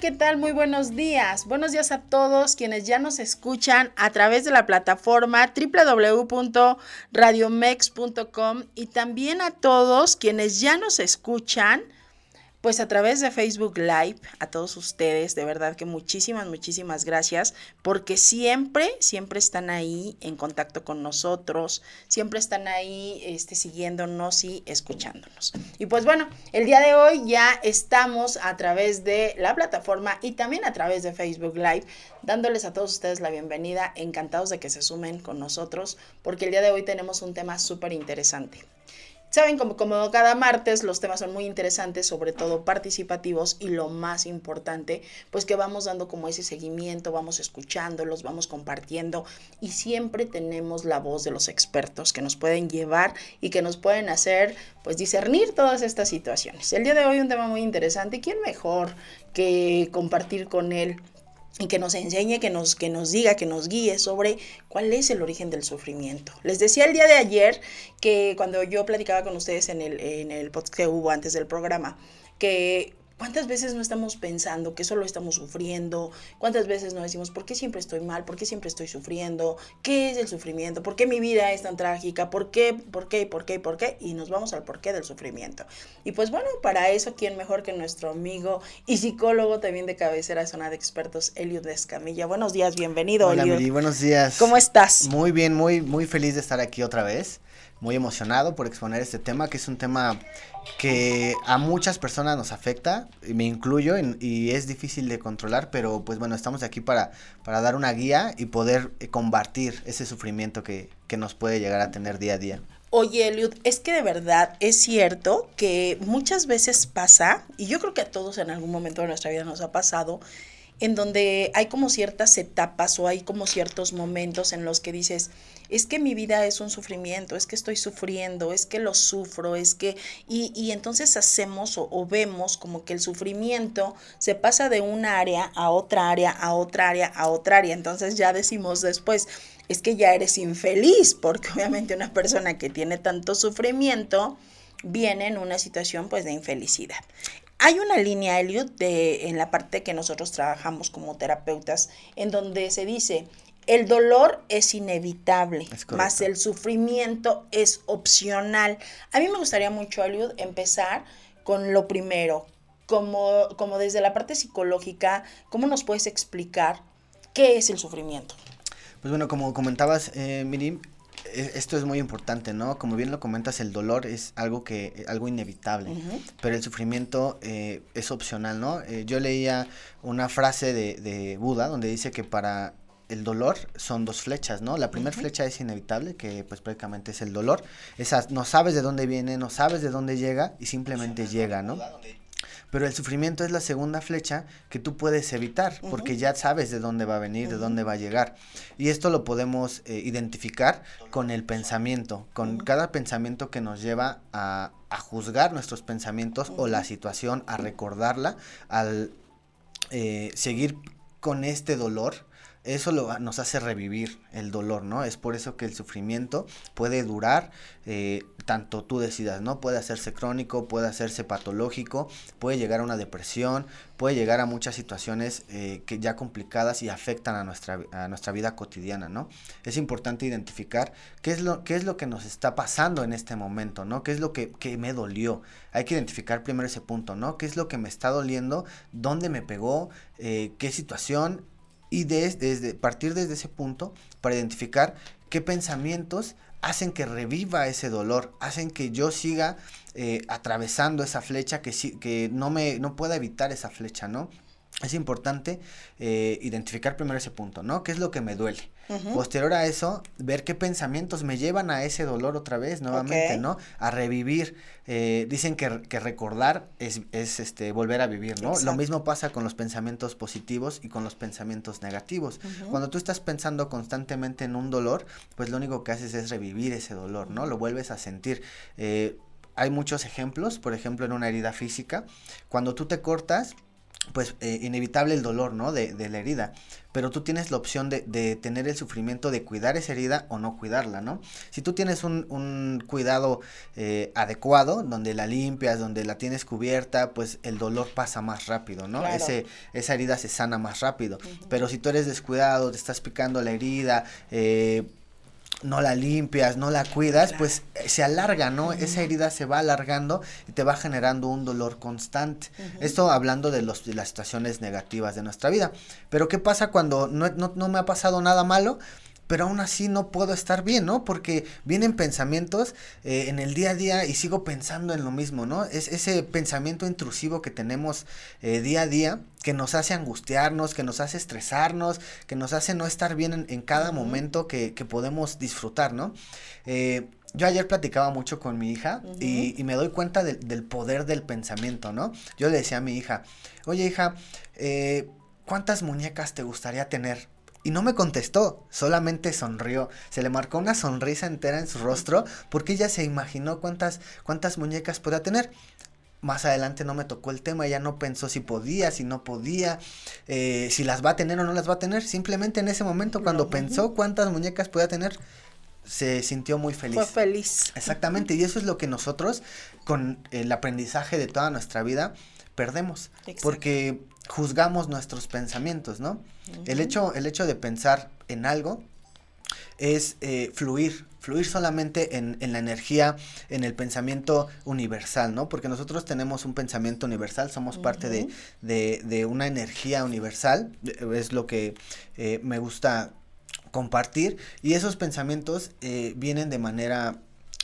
¿Qué tal? Muy buenos días. Buenos días a todos quienes ya nos escuchan a través de la plataforma www.radiomex.com y también a todos quienes ya nos escuchan pues a través de Facebook Live, a todos ustedes, de verdad que muchísimas, muchísimas gracias, porque siempre, siempre están ahí en contacto con nosotros, siempre están ahí este, siguiéndonos y escuchándonos. Y pues bueno, el día de hoy ya estamos a través de la plataforma y también a través de Facebook Live, dándoles a todos ustedes la bienvenida, encantados de que se sumen con nosotros, porque el día de hoy tenemos un tema súper interesante. Saben, como, como cada martes, los temas son muy interesantes, sobre todo participativos y lo más importante, pues que vamos dando como ese seguimiento, vamos escuchándolos, vamos compartiendo y siempre tenemos la voz de los expertos que nos pueden llevar y que nos pueden hacer, pues, discernir todas estas situaciones. El día de hoy un tema muy interesante, ¿quién mejor que compartir con él? Y que nos enseñe, que nos, que nos diga, que nos guíe sobre cuál es el origen del sufrimiento. Les decía el día de ayer que cuando yo platicaba con ustedes en el, en el podcast que hubo antes del programa, que ¿Cuántas veces no estamos pensando que solo estamos sufriendo? ¿Cuántas veces no decimos, ¿por qué siempre estoy mal? ¿Por qué siempre estoy sufriendo? ¿Qué es el sufrimiento? ¿Por qué mi vida es tan trágica? ¿Por qué? ¿Por qué? ¿Por qué? ¿Por qué? Y nos vamos al porqué del sufrimiento. Y pues bueno, para eso, ¿quién mejor que nuestro amigo y psicólogo también de cabecera zona de expertos, Eliud Escamilla? Buenos días, bienvenido, Hola, Miri, buenos días. ¿Cómo estás? Muy bien, muy, muy feliz de estar aquí otra vez. Muy emocionado por exponer este tema, que es un tema que a muchas personas nos afecta, y me incluyo, y es difícil de controlar, pero pues bueno, estamos aquí para, para dar una guía y poder eh, combatir ese sufrimiento que, que nos puede llegar a tener día a día. Oye, Eliud, es que de verdad es cierto que muchas veces pasa, y yo creo que a todos en algún momento de nuestra vida nos ha pasado, en donde hay como ciertas etapas o hay como ciertos momentos en los que dices, es que mi vida es un sufrimiento, es que estoy sufriendo, es que lo sufro, es que, y, y entonces hacemos o, o, vemos como que el sufrimiento se pasa de una área a otra área, a otra área, a otra área. Entonces ya decimos después, es que ya eres infeliz, porque obviamente una persona que tiene tanto sufrimiento viene en una situación pues de infelicidad. Hay una línea, Elliot, de, en la parte que nosotros trabajamos como terapeutas, en donde se dice, el dolor es inevitable, es más el sufrimiento es opcional. A mí me gustaría mucho, Eliud, empezar con lo primero, como, como desde la parte psicológica, ¿cómo nos puedes explicar qué es el sufrimiento? Pues bueno, como comentabas, eh, Miri, esto es muy importante, ¿no? Como bien lo comentas, el dolor es algo que, algo inevitable, uh -huh. pero el sufrimiento eh, es opcional, ¿no? Eh, yo leía una frase de, de Buda donde dice que para el dolor son dos flechas, ¿no? La primera uh -huh. flecha es inevitable, que pues prácticamente es el dolor. Esa no sabes de dónde viene, no sabes de dónde llega y simplemente llega, ¿no? Pero el sufrimiento es la segunda flecha que tú puedes evitar, uh -huh. porque ya sabes de dónde va a venir, uh -huh. de dónde va a llegar. Y esto lo podemos eh, identificar con el pensamiento, con cada pensamiento que nos lleva a, a juzgar nuestros pensamientos o la situación, a recordarla, al eh, seguir con este dolor eso lo, nos hace revivir el dolor, ¿no? Es por eso que el sufrimiento puede durar, eh, tanto tú decidas, ¿no? Puede hacerse crónico, puede hacerse patológico, puede llegar a una depresión, puede llegar a muchas situaciones eh, que ya complicadas y afectan a nuestra, a nuestra vida cotidiana, ¿no? Es importante identificar qué es, lo, qué es lo que nos está pasando en este momento, ¿no? ¿Qué es lo que, que me dolió? Hay que identificar primero ese punto, ¿no? ¿Qué es lo que me está doliendo? ¿Dónde me pegó? Eh, ¿Qué situación? Y desde, partir desde ese punto para identificar qué pensamientos hacen que reviva ese dolor, hacen que yo siga eh, atravesando esa flecha, que, que no me no pueda evitar esa flecha, ¿no? Es importante eh, identificar primero ese punto, ¿no? ¿Qué es lo que me duele? Posterior a eso, ver qué pensamientos me llevan a ese dolor otra vez, nuevamente, ¿no? A revivir. Eh, dicen que, que, recordar es, es, este, volver a vivir, ¿no? Lo mismo pasa con los pensamientos positivos y con los pensamientos negativos. Cuando tú estás pensando constantemente en un dolor, pues lo único que haces es revivir ese dolor, ¿no? Lo vuelves a sentir. Eh, hay muchos ejemplos, por ejemplo, en una herida física, cuando tú te cortas, pues eh, inevitable el dolor, ¿no? De, de, la herida. Pero tú tienes la opción de, de, tener el sufrimiento de cuidar esa herida o no cuidarla, ¿no? Si tú tienes un, un cuidado eh, adecuado, donde la limpias, donde la tienes cubierta, pues el dolor pasa más rápido, ¿no? Claro. Ese, esa herida se sana más rápido. Uh -huh. Pero si tú eres descuidado, te estás picando la herida, eh, no la limpias, no la cuidas, claro. pues eh, se alarga, ¿no? Uh -huh. Esa herida se va alargando y te va generando un dolor constante. Uh -huh. Esto hablando de, los, de las situaciones negativas de nuestra vida. Pero ¿qué pasa cuando no, no, no me ha pasado nada malo? Pero aún así no puedo estar bien, ¿no? Porque vienen pensamientos eh, en el día a día y sigo pensando en lo mismo, ¿no? Es ese pensamiento intrusivo que tenemos eh, día a día que nos hace angustiarnos, que nos hace estresarnos, que nos hace no estar bien en, en cada momento que, que, podemos disfrutar, ¿no? Eh, yo ayer platicaba mucho con mi hija uh -huh. y, y, me doy cuenta de, del poder del pensamiento, ¿no? Yo le decía a mi hija, oye hija, eh, ¿cuántas muñecas te gustaría tener? Y no me contestó, solamente sonrió. Se le marcó una sonrisa entera en su rostro porque ella se imaginó cuántas, cuántas muñecas podía tener. Más adelante no me tocó el tema, ella no pensó si podía, si no podía, eh, si las va a tener o no las va a tener. Simplemente en ese momento, cuando pensó cuántas muñecas podía tener, se sintió muy feliz. Fue feliz. Exactamente, y eso es lo que nosotros, con el aprendizaje de toda nuestra vida, perdemos. Exacto. Porque juzgamos nuestros pensamientos, ¿no? Uh -huh. el, hecho, el hecho de pensar en algo es eh, fluir, fluir solamente en, en, la energía, en el pensamiento universal, ¿no? Porque nosotros tenemos un pensamiento universal, somos uh -huh. parte de, de, de, una energía universal, es lo que eh, me gusta compartir, y esos pensamientos eh, vienen de manera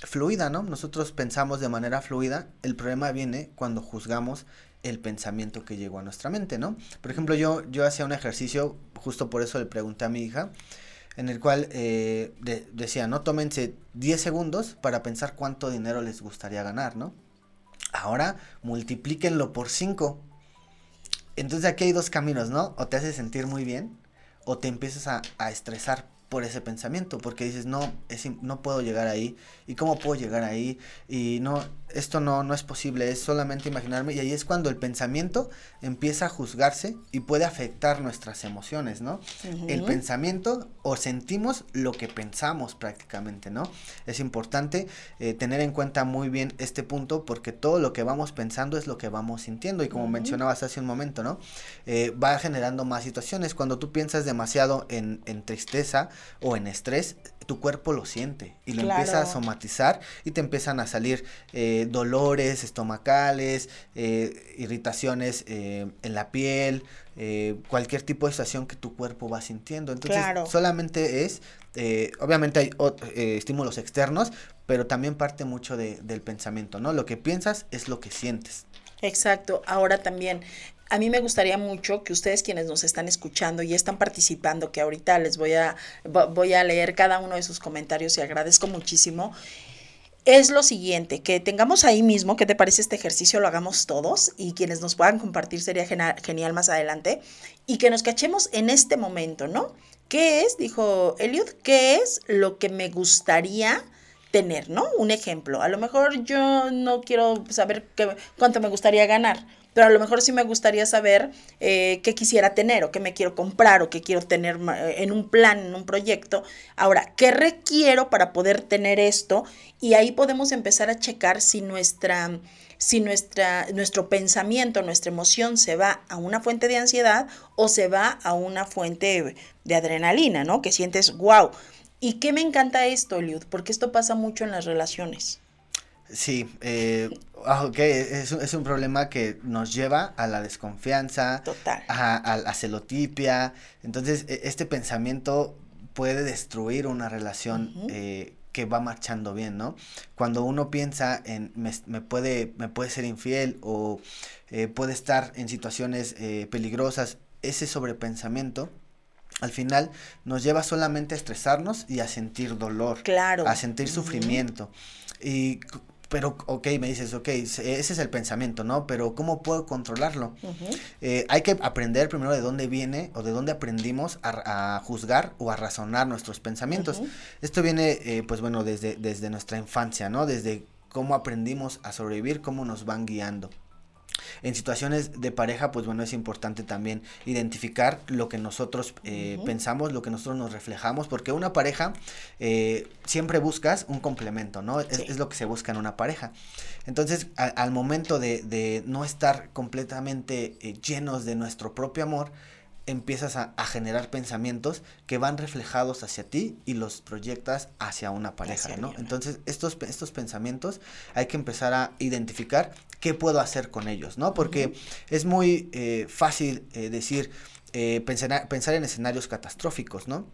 fluida, ¿no? Nosotros pensamos de manera fluida, el problema viene cuando juzgamos el pensamiento que llegó a nuestra mente, ¿no? Por ejemplo, yo, yo hacía un ejercicio, justo por eso le pregunté a mi hija, en el cual eh, de, decía, ¿no? Tómense 10 segundos para pensar cuánto dinero les gustaría ganar, ¿no? Ahora multiplíquenlo por 5. Entonces aquí hay dos caminos, ¿no? O te hace sentir muy bien o te empiezas a, a estresar por ese pensamiento, porque dices, no, es, no puedo llegar ahí, y cómo puedo llegar ahí, y no, esto no, no es posible, es solamente imaginarme, y ahí es cuando el pensamiento empieza a juzgarse y puede afectar nuestras emociones, ¿no? Uh -huh. El pensamiento, o sentimos lo que pensamos prácticamente, ¿no? Es importante eh, tener en cuenta muy bien este punto, porque todo lo que vamos pensando es lo que vamos sintiendo, y como uh -huh. mencionabas hace un momento, ¿no? Eh, va generando más situaciones, cuando tú piensas demasiado en, en tristeza, o en estrés, tu cuerpo lo siente y lo claro. empieza a somatizar y te empiezan a salir eh, dolores estomacales, eh, irritaciones eh, en la piel, eh, cualquier tipo de situación que tu cuerpo va sintiendo. Entonces, claro. solamente es, eh, obviamente hay estímulos externos, pero también parte mucho de, del pensamiento, ¿no? Lo que piensas es lo que sientes. Exacto. Ahora también a mí me gustaría mucho que ustedes quienes nos están escuchando y están participando, que ahorita les voy a, voy a leer cada uno de sus comentarios y agradezco muchísimo, es lo siguiente, que tengamos ahí mismo, ¿qué te parece este ejercicio? Lo hagamos todos y quienes nos puedan compartir sería genial más adelante y que nos cachemos en este momento, ¿no? ¿Qué es, dijo Eliud, qué es lo que me gustaría tener, ¿no? Un ejemplo, a lo mejor yo no quiero saber qué, cuánto me gustaría ganar, pero a lo mejor sí me gustaría saber eh, qué quisiera tener o qué me quiero comprar o qué quiero tener eh, en un plan, en un proyecto. Ahora, ¿qué requiero para poder tener esto? Y ahí podemos empezar a checar si nuestra si nuestra, nuestro pensamiento, nuestra emoción se va a una fuente de ansiedad o se va a una fuente de adrenalina, ¿no? Que sientes, wow. ¿Y qué me encanta esto, Eliud? Porque esto pasa mucho en las relaciones. Sí, eh, ah, ok, es, es, un problema que nos lleva a la desconfianza, Total. A, a la celotipia. Entonces, e, este pensamiento puede destruir una relación uh -huh. eh, que va marchando bien, ¿no? Cuando uno piensa en me, puede, me puede ser infiel o eh, puede estar en situaciones eh, peligrosas, ese sobrepensamiento al final nos lleva solamente a estresarnos y a sentir dolor, claro. a sentir sufrimiento. Y pero, ok, me dices, ok, ese es el pensamiento, ¿no? Pero ¿cómo puedo controlarlo? Eh, hay que aprender primero de dónde viene o de dónde aprendimos a, juzgar o a razonar nuestros pensamientos. Esto viene, eh, pues bueno, desde, desde nuestra infancia, ¿no? Desde cómo aprendimos a sobrevivir, cómo nos van guiando. En situaciones de pareja, pues bueno, es importante también identificar lo que nosotros eh, pensamos, lo que nosotros nos reflejamos, porque una pareja eh, siempre buscas un complemento, ¿no? Es, lo que se busca en una pareja. Entonces, al momento de, no estar completamente eh, llenos de nuestro propio amor, empiezas a, generar pensamientos que van reflejados hacia ti y los proyectas hacia una pareja, ¿no? Entonces, estos, estos pensamientos hay que empezar a identificar qué puedo hacer con ellos, ¿no? Porque es muy eh, fácil eh, decir, eh, pensar, pensar en escenarios catastróficos, ¿no?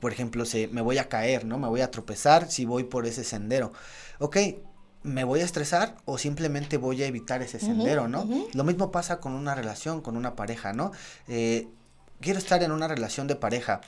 Por ejemplo, se, me voy a caer, ¿no? Me voy a tropezar si voy por ese sendero. Ok, me voy a estresar o simplemente voy a evitar ese sendero, ¿no? Lo mismo pasa con una relación, con una pareja, ¿no? Quiero estar en una relación de pareja,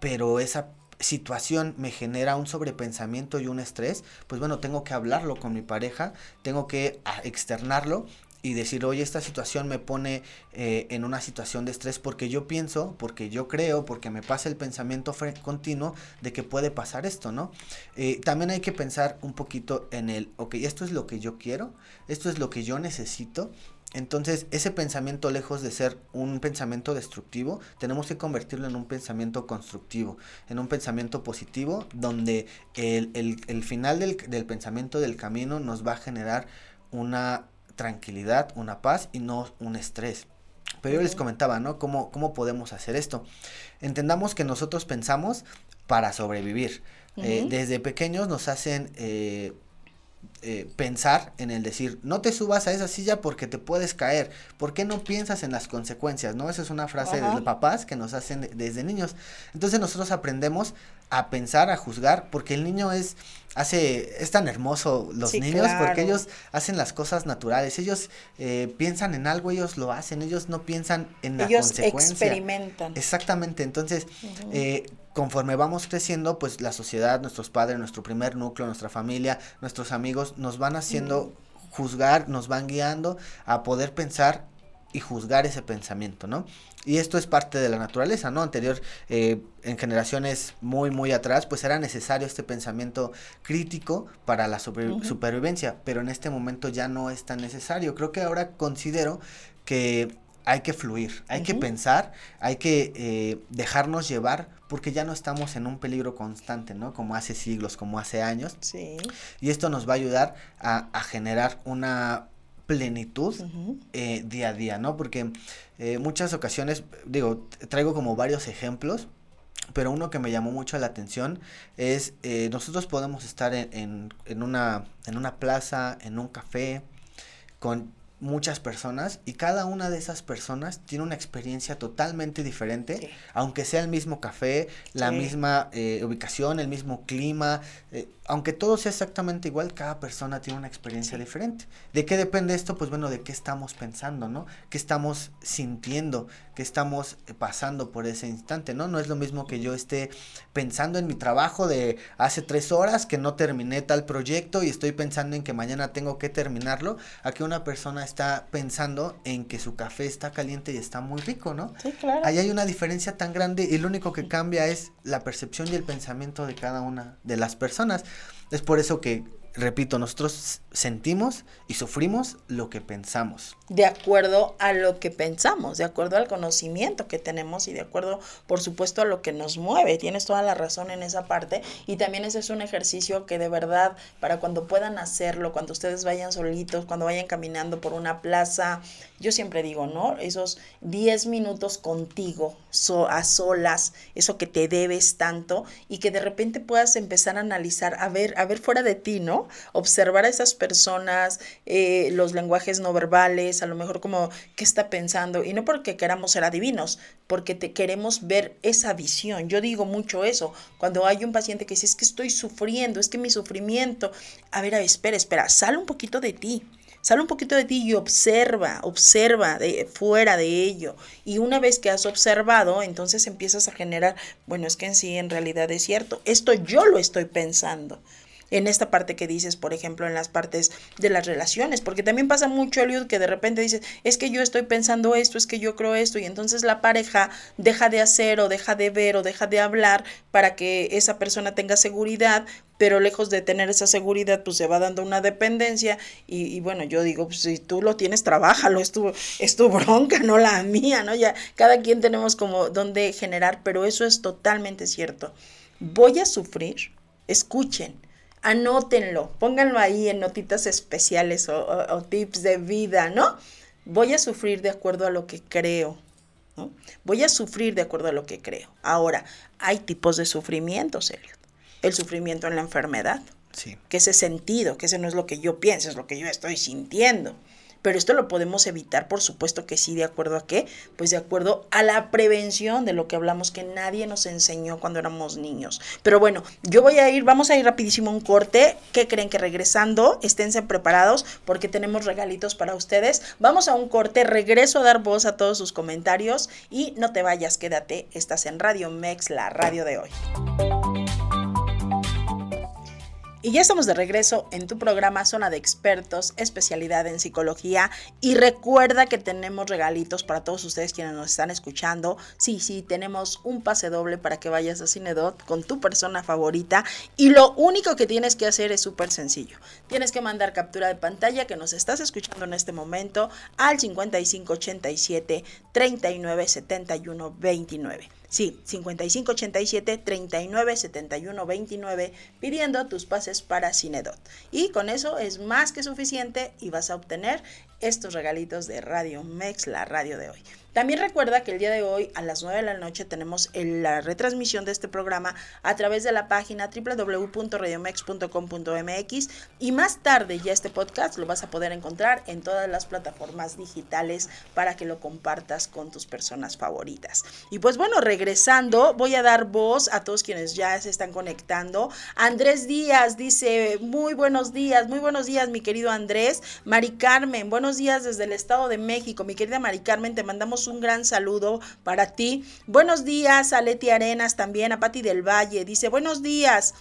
pero esa situación me genera un sobrepensamiento y un estrés, pues bueno, tengo que hablarlo con mi pareja, tengo que ah, externarlo y decir, oye, esta situación me pone eh, en una situación de estrés porque yo pienso, porque yo creo, porque me pasa el pensamiento continuo de que puede pasar esto, ¿no? Eh, también hay que pensar un poquito en el, ok, esto es lo que yo quiero, esto es lo que yo necesito entonces, ese pensamiento, lejos de ser un pensamiento destructivo, tenemos que convertirlo en un pensamiento constructivo, en un pensamiento positivo, donde el, final del, pensamiento del camino nos va a generar una tranquilidad, una paz y no un estrés. Pero yo les comentaba, ¿no? ¿Cómo, cómo podemos hacer esto? Entendamos que nosotros pensamos para sobrevivir. Eh, desde pequeños nos hacen... Eh, eh, pensar en el decir, no te subas a esa silla porque te puedes caer. ¿Por qué no piensas en las consecuencias? ¿No? Esa es una frase de papás que nos hacen desde niños. Entonces nosotros aprendemos a pensar, a juzgar, porque el niño es, hace, es tan hermoso los niños, porque ellos hacen las cosas naturales, ellos eh, piensan en algo, ellos lo hacen, ellos no piensan en la ellos experimentan. Exactamente, entonces, eh, conforme vamos creciendo, pues la sociedad, nuestros padres, nuestro primer núcleo, nuestra familia, nuestros amigos, nos van haciendo juzgar, nos van guiando a poder pensar y juzgar ese pensamiento, ¿no? Y esto es parte de la naturaleza, ¿no? Anterior, eh, en generaciones muy, muy atrás, pues era necesario este pensamiento crítico para la supervivencia, pero en este momento ya no es tan necesario. Creo que ahora considero que hay que fluir, hay que pensar, hay que eh, dejarnos llevar, porque ya no estamos en un peligro constante, ¿no? Como hace siglos, como hace años. Sí. Y esto nos va a ayudar a, a generar una plenitud eh, día a día, ¿no? Porque eh, muchas ocasiones, digo, traigo como varios ejemplos, pero uno que me llamó mucho la atención es eh, nosotros podemos estar en, en, una, en una plaza, en un café, con muchas personas y cada una de esas personas tiene una experiencia totalmente diferente, aunque sea el mismo café, la misma ubicación, el mismo clima, aunque todo sea exactamente igual, cada persona tiene una experiencia diferente. ¿De qué depende esto? Pues bueno, de qué estamos pensando, ¿no? ¿Qué estamos sintiendo? ¿Qué estamos eh, pasando por ese instante, ¿no? No es lo mismo que yo esté pensando en mi trabajo de hace tres horas que no terminé tal proyecto y estoy pensando en que mañana tengo que terminarlo, a que una persona está pensando en que su café está caliente y está muy rico, ¿no? Sí, claro. Ahí hay una diferencia tan grande y lo único que cambia es la percepción y el pensamiento de cada una de las personas. Es por eso que repito, nosotros sentimos y sufrimos lo que pensamos. De acuerdo a lo que pensamos, de acuerdo al conocimiento que tenemos y de acuerdo, por supuesto, a lo que nos mueve. Tienes toda la razón en esa parte. Y también ese es un ejercicio que de verdad, para cuando puedan hacerlo, cuando ustedes vayan solitos, cuando vayan caminando por una plaza, yo siempre digo, ¿no? Esos 10 minutos contigo, a solas, eso que te debes tanto y que de repente puedas empezar a analizar, a ver, a ver fuera de ti, ¿no? Observar a esas personas, eh, los lenguajes no verbales, a lo mejor como qué está pensando, y no porque queramos ser adivinos, porque te queremos ver esa visión. Yo digo mucho eso, cuando hay un paciente que dice, es que estoy sufriendo, es que mi sufrimiento, a ver, a ver espera, espera, sale un poquito de ti. Sale un poquito de ti y observa, observa de fuera de ello. Y una vez que has observado, entonces empiezas a generar, bueno, es que en sí en realidad es cierto. Esto yo lo estoy pensando en esta parte que dices, por ejemplo, en las partes de las relaciones, porque también pasa mucho, Eliud, que de repente dices, es que yo estoy pensando esto, es que yo creo esto, y entonces la pareja deja de hacer o deja de ver o deja de hablar para que esa persona tenga seguridad, pero lejos de tener esa seguridad, pues se va dando una dependencia y, bueno, yo digo, pues si tú lo tienes, trabájalo, es tu, es tu bronca, no la mía, ¿no? Ya cada quien tenemos como donde generar, pero eso es totalmente cierto. Voy a sufrir, escuchen, anótenlo, pónganlo ahí en notitas especiales o, tips de vida, ¿no? Voy a sufrir de acuerdo a lo que creo, ¿no? Voy a sufrir de acuerdo a lo que creo. Ahora, hay tipos de sufrimiento, Sergio el sufrimiento en la enfermedad. Sí. Que ese sentido, que ese no es lo que yo pienso, es lo que yo estoy sintiendo. Pero esto lo podemos evitar, por supuesto que sí, de acuerdo a qué? Pues de acuerdo a la prevención de lo que hablamos que nadie nos enseñó cuando éramos niños. Pero bueno, yo voy a ir, vamos a ir rapidísimo a un corte. ¿Qué creen que regresando? Esténse preparados porque tenemos regalitos para ustedes. Vamos a un corte, regreso a dar voz a todos sus comentarios y no te vayas, quédate, estás en Radio Mex, la radio de hoy. Y ya estamos de regreso en tu programa Zona de Expertos, especialidad en psicología. Y recuerda que tenemos regalitos para todos ustedes quienes nos están escuchando. Sí, sí, tenemos un pase doble para que vayas a Cinedot con tu persona favorita. Y lo único que tienes que hacer es súper sencillo. Tienes que mandar captura de pantalla que nos estás escuchando en este momento al 5587 3971 29. Sí, 5587 39 71 29 pidiendo tus pases para Cinedot. Y con eso es más que suficiente y vas a obtener estos regalitos de Radio Mex, la radio de hoy. También recuerda que el día de hoy a las 9 de la noche tenemos la retransmisión de este programa a través de la página www.radiomex.com.mx y más tarde ya este podcast lo vas a poder encontrar en todas las plataformas digitales para que lo compartas con tus personas favoritas. Y pues bueno, regresando, voy a dar voz a todos quienes ya se están conectando. Andrés Díaz dice, muy buenos días, muy buenos días mi querido Andrés. Mari Carmen, buenos días desde el Estado de México. Mi querida Mari Carmen, te mandamos un gran saludo para ti. Buenos días a Leti Arenas también, a Pati del Valle. Dice, buenos días.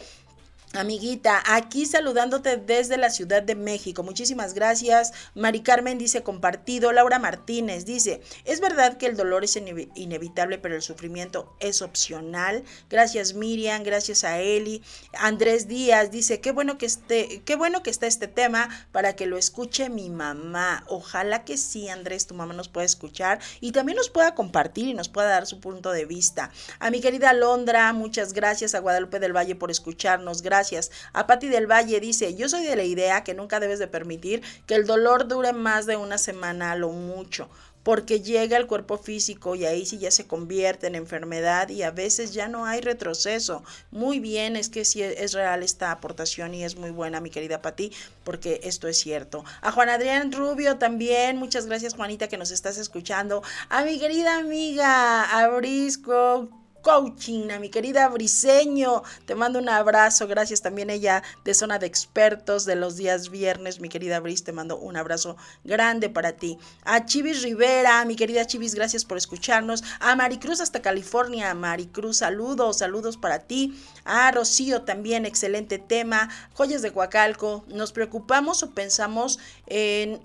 Amiguita, aquí saludándote desde la Ciudad de México. Muchísimas gracias. Mari Carmen dice compartido. Laura Martínez dice, es verdad que el dolor es inevitable, pero el sufrimiento es opcional. Gracias Miriam, gracias a Eli. Andrés Díaz dice, qué bueno que esté, qué bueno que está este tema para que lo escuche mi mamá. Ojalá que sí, Andrés, tu mamá nos pueda escuchar y también nos pueda compartir y nos pueda dar su punto de vista. A mi querida Londra, muchas gracias. A Guadalupe del Valle por escucharnos. Gracias gracias. A Patti del Valle dice, yo soy de la idea que nunca debes de permitir que el dolor dure más de una semana a lo mucho porque llega al cuerpo físico y ahí sí ya se convierte en enfermedad y a veces ya no hay retroceso. Muy bien, es que sí es real esta aportación y es muy buena, mi querida Pati, porque esto es cierto. A Juan Adrián Rubio también, muchas gracias Juanita que nos estás escuchando. A mi querida amiga Abrisco coaching, a mi querida Briseño. Te mando un abrazo. Gracias también ella de Zona de Expertos de los días viernes. Mi querida Bris, te mando un abrazo grande para ti. A Chivis Rivera, mi querida Chivis, gracias por escucharnos. A Maricruz hasta California. Maricruz, saludos, saludos para ti. A Rocío también, excelente tema. Joyas de Huacalco. Nos preocupamos o pensamos en,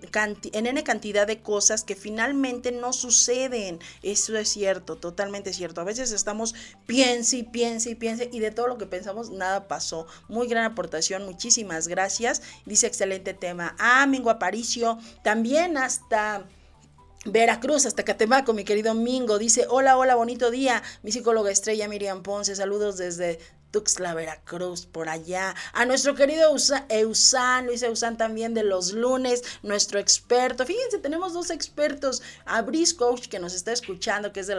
en N cantidad de cosas que finalmente no suceden. Eso es cierto, totalmente cierto. A veces estamos piense y piense y piense y de todo lo que pensamos nada pasó. Muy gran aportación, muchísimas gracias. Dice excelente tema. Ah, Mingo Aparicio, también hasta... Veracruz, hasta Catemaco, mi querido Mingo, dice, hola, hola, bonito día, mi psicóloga estrella Miriam Ponce, saludos desde Tuxtla, Veracruz, por allá. A nuestro querido Eusan, Luis Eusan también de los lunes, nuestro experto. Fíjense, tenemos dos expertos, a Brice Coach que nos está escuchando, que es de,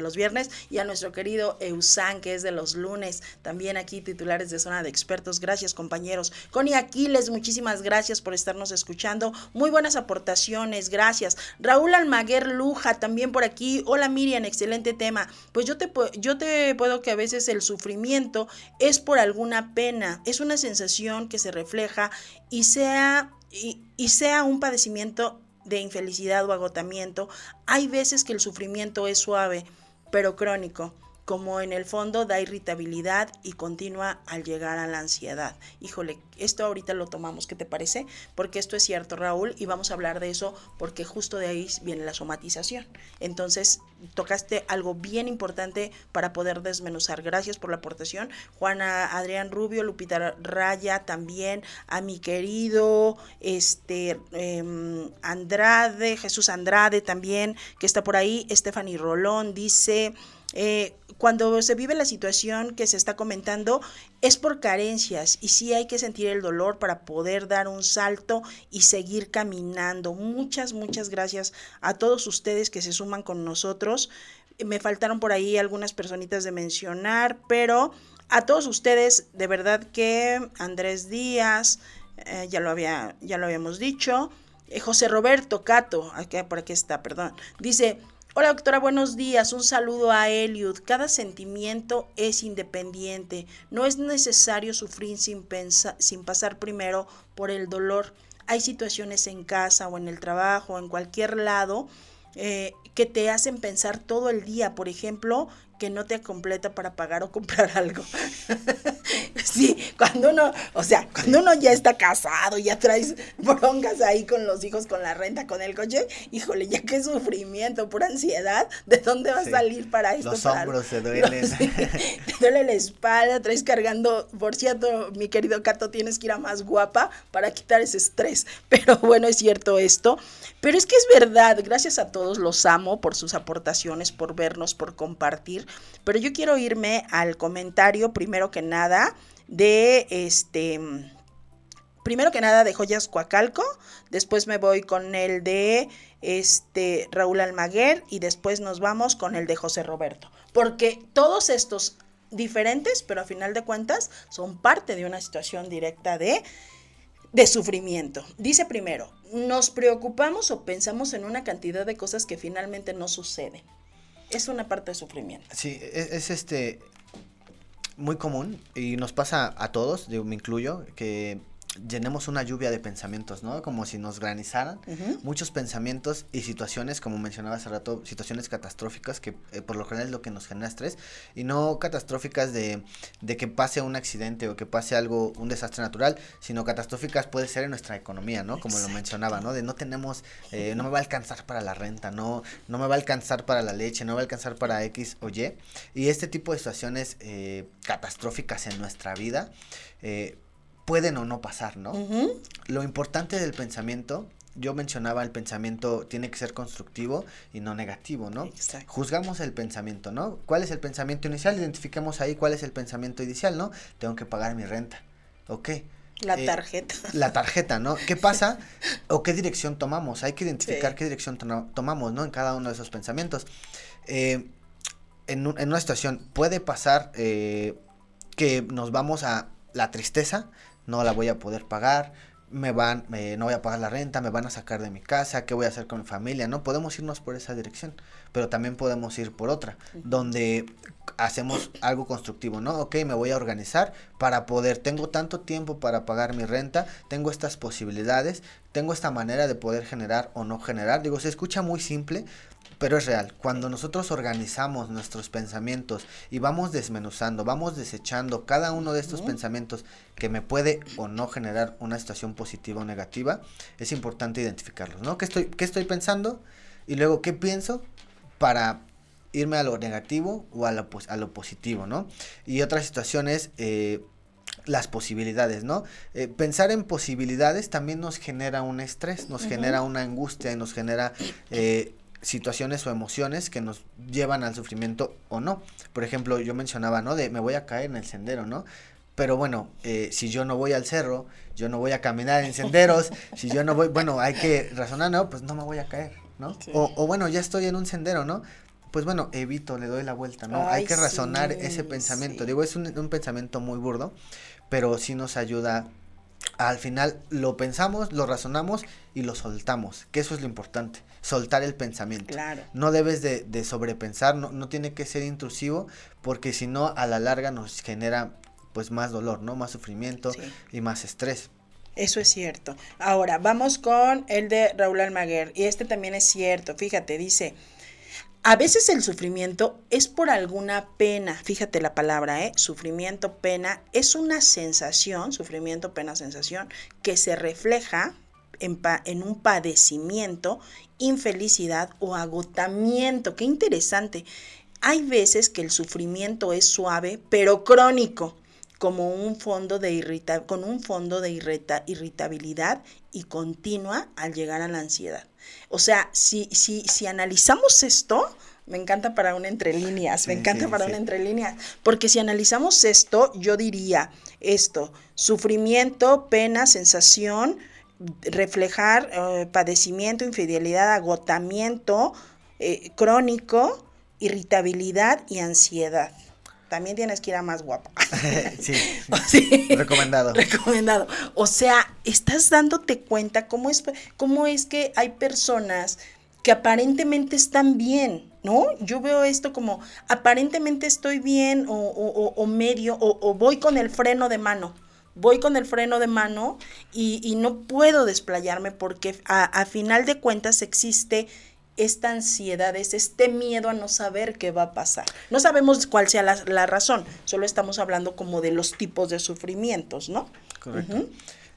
los viernes, y a nuestro querido Eusan, que es de los lunes, también aquí titulares de zona de expertos. Gracias compañeros. Connie Aquiles, muchísimas gracias por estarnos escuchando. Muy buenas aportaciones, gracias. Raúl Almaguer Luja, también por aquí. Hola Miriam, excelente tema. Pues yo te, yo te puedo que a veces el sufrimiento es por alguna pena, es una sensación que se refleja y sea, y, sea un padecimiento de infelicidad o agotamiento. Hay veces que el sufrimiento es suave, pero crónico como en el fondo da irritabilidad y continua al llegar a la ansiedad. Híjole, esto ahorita lo tomamos, ¿qué te parece? Porque esto es cierto, Raúl, y vamos a hablar de eso porque justo de ahí viene la somatización. Entonces, tocaste algo bien importante para poder desmenuzar. Gracias por la aportación. Juana Adrián Rubio, Lupita Raya también, a mi querido este em, Andrade, Jesús Andrade también, que está por ahí. Stephanie Rolón dice, eh, cuando se vive la situación que se está comentando es por carencias y sí hay que sentir el dolor para poder dar un salto y seguir caminando. Muchas, muchas gracias a todos ustedes que se suman con nosotros. Me faltaron por ahí algunas personitas de mencionar, pero a todos ustedes, de verdad que Andrés Díaz, eh, ya, lo había, ya lo habíamos dicho, eh, José Roberto Cato, por aquí está, perdón, dice, Hola doctora, buenos días. Un saludo a Eliud. Cada sentimiento es independiente. No es necesario sufrir sin, sin pasar primero por el dolor. Hay situaciones en casa o en el trabajo, en cualquier lado, eh, que te hacen pensar todo el día. Por ejemplo, que no te completa para pagar o comprar algo. sí, cuando uno, o sea, cuando uno ya está casado, ya traes broncas ahí con los hijos, con la renta, con el coche, híjole, ya qué sufrimiento, pura ansiedad, ¿de dónde va a salir para esto? Los hombros se duelen. te duele la espalda, traes cargando, por cierto, mi querido Cato, tienes que ir a más guapa para quitar ese estrés. Pero bueno, es cierto esto. Pero es que es verdad, gracias a todos, los amo por sus aportaciones, por vernos, por compartir. Pero yo quiero irme al comentario, primero que nada, de este. Primero que nada de Joyas Coacalco, después me voy con el de este Raúl Almaguer y después nos vamos con el de José Roberto. Porque todos estos diferentes, pero a final de cuentas son parte de una situación directa de de sufrimiento. Dice primero, nos preocupamos o pensamos en una cantidad de cosas que finalmente no suceden es una parte de sufrimiento. Sí, es, es este muy común y nos pasa a todos, yo me incluyo, que llenemos una lluvia de pensamientos, ¿no? Como si nos granizaran. Muchos pensamientos y situaciones, como mencionaba hace rato, situaciones catastróficas que eh, por lo general es lo que nos genera estrés. Y no catastróficas de, de, que pase un accidente o que pase algo, un desastre natural, sino catastróficas puede ser en nuestra economía, ¿no? Como lo mencionaba, ¿no? De no tenemos, eh, no me va a alcanzar para la renta, no, no me va a alcanzar para la leche, no me va a alcanzar para X o Y. Y este tipo de situaciones eh, catastróficas en nuestra vida, eh, pueden o no pasar, ¿no? Lo importante del pensamiento, yo mencionaba el pensamiento tiene que ser constructivo y no negativo, ¿no? Exacto. Juzgamos el pensamiento, ¿no? ¿Cuál es el pensamiento inicial? Identifiquemos ahí cuál es el pensamiento inicial, ¿no? Tengo que pagar mi renta. ¿Ok? La eh, tarjeta. la tarjeta, ¿no? ¿Qué pasa o qué dirección tomamos? Hay que identificar qué dirección tomamos, ¿no? En cada uno de esos pensamientos. Eh, en, en, una situación puede pasar eh, que nos vamos a la tristeza, no la voy a poder pagar, me van, no voy a pagar la renta, me van a sacar de mi casa, ¿qué voy a hacer con mi familia? No podemos irnos por esa dirección, pero también podemos ir por otra, donde hacemos algo constructivo, ¿no? Ok, me voy a organizar para poder, tengo tanto tiempo para pagar mi renta, tengo estas posibilidades, tengo esta manera de poder generar o no generar. Digo, se escucha muy simple, pero es real. Cuando nosotros organizamos nuestros pensamientos y vamos desmenuzando, vamos desechando cada uno de estos pensamientos que me puede o no generar una situación positiva o negativa, es importante identificarlos, ¿no? ¿Qué estoy, qué estoy pensando? Y luego, ¿qué pienso para irme a lo negativo o a lo, a lo positivo, ¿no? Y otra situación es eh, las posibilidades, ¿no? Eh, pensar en posibilidades también nos genera un estrés, nos genera una angustia y nos genera... Eh, situaciones o emociones que nos llevan al sufrimiento o no. Por ejemplo, yo mencionaba, ¿no? De me voy a caer en el sendero, ¿no? Pero bueno, eh, si yo no voy al cerro, yo no voy a caminar en senderos, si yo no voy, bueno, hay que razonar, ¿no? Pues no me voy a caer, ¿no? O, o, bueno, ya estoy en un sendero, ¿no? Pues bueno, evito, le doy la vuelta, ¿no? hay que razonar ese pensamiento. Digo, es un, un, pensamiento muy burdo, pero sí nos ayuda. Al final lo pensamos, lo razonamos y lo soltamos, que eso es lo importante, soltar el pensamiento. Claro. No debes de, de sobrepensar, no, no tiene que ser intrusivo, porque si no, a la larga nos genera pues más dolor, ¿no? Más sufrimiento sí. y más estrés. Eso es cierto. Ahora, vamos con el de Raúl Almaguer. Y este también es cierto. Fíjate, dice, a veces el sufrimiento es por alguna pena. Fíjate la palabra, ¿eh? Sufrimiento, pena. Es una sensación, sufrimiento, pena, sensación, que se refleja en, un padecimiento, infelicidad o agotamiento. Qué interesante. Hay veces que el sufrimiento es suave, pero crónico como un fondo de con un fondo de irrita irritabilidad y continua al llegar a la ansiedad. O sea, si, si, si analizamos esto, me encanta para un entre líneas, me sí, encanta sí, para sí. un entre líneas, porque si analizamos esto, yo diría esto, sufrimiento, pena, sensación, reflejar eh, padecimiento, infidelidad, agotamiento eh, crónico, irritabilidad y ansiedad también tienes que ir a más guapa. sí, sí. Recomendado. Recomendado. O sea, estás dándote cuenta cómo es, cómo es que hay personas que aparentemente están bien, ¿no? Yo veo esto como aparentemente estoy bien o, o, o medio o, o, voy con el freno de mano. Voy con el freno de mano y, y no puedo desplayarme porque a, a final de cuentas existe esta ansiedad, es este miedo a no saber qué va a pasar. No sabemos cuál sea la, la razón, solo estamos hablando como de los tipos de sufrimientos, ¿no? Correcto. Uh -huh.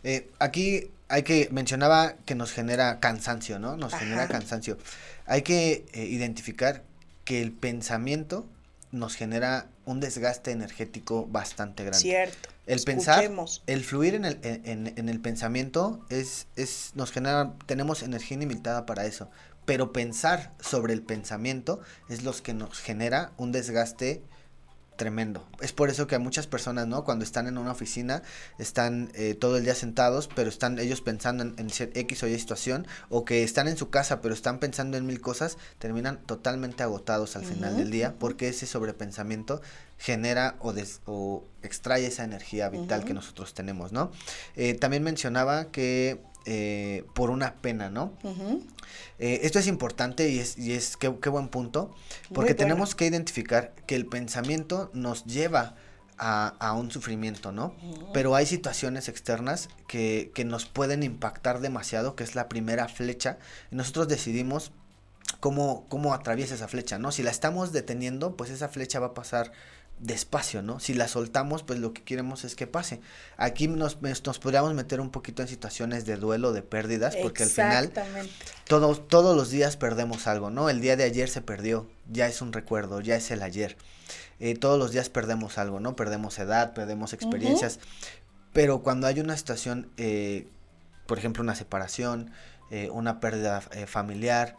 eh, aquí hay que, mencionaba que nos genera cansancio, ¿no? Nos Ajá. genera cansancio. Hay que eh, identificar que el pensamiento nos genera un desgaste energético bastante grande. Cierto. El pensar, el fluir en el, en, en el pensamiento es, es, nos genera, tenemos energía ilimitada para eso pero pensar sobre el pensamiento es lo que nos genera un desgaste tremendo. Es por eso que a muchas personas, ¿no? Cuando están en una oficina, están eh, todo el día sentados, pero están ellos pensando en, en X o Y situación, o que están en su casa, pero están pensando en mil cosas, terminan totalmente agotados al uh -huh. final del día, porque ese sobrepensamiento genera o, des, o extrae esa energía vital uh -huh. que nosotros tenemos, ¿no? Eh, también mencionaba que eh, por una pena, ¿no? Uh -huh. eh, esto es importante y es, y es qué, qué buen punto, porque tenemos que identificar que el pensamiento nos lleva a, a un sufrimiento, ¿no? Uh -huh. Pero hay situaciones externas que, que nos pueden impactar demasiado, que es la primera flecha, y nosotros decidimos cómo, cómo atraviesa esa flecha, ¿no? Si la estamos deteniendo, pues esa flecha va a pasar despacio, ¿no? Si la soltamos, pues lo que queremos es que pase. Aquí nos, nos podríamos meter un poquito en situaciones de duelo, de pérdidas, porque al final todos, todos los días perdemos algo, ¿no? El día de ayer se perdió, ya es un recuerdo, ya es el ayer. Eh, todos los días perdemos algo, ¿no? Perdemos edad, perdemos experiencias, uh -huh. pero cuando hay una situación, eh, por ejemplo, una separación, eh, una pérdida familiar,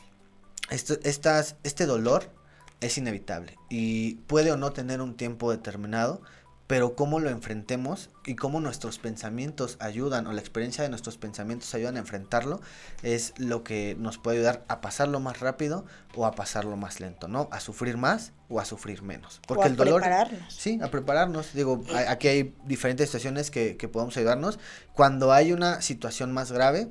esto, estas, este dolor es inevitable y puede o no tener un tiempo determinado, pero cómo lo enfrentemos y cómo nuestros pensamientos ayudan o la experiencia de nuestros pensamientos ayudan a enfrentarlo es lo que nos puede ayudar a pasarlo más rápido o a pasarlo más lento, ¿no? A sufrir más o a sufrir menos. Porque o a el dolor prepararnos. Sí, a prepararnos. Digo, aquí hay diferentes situaciones que, que podemos ayudarnos. Cuando hay una situación más grave,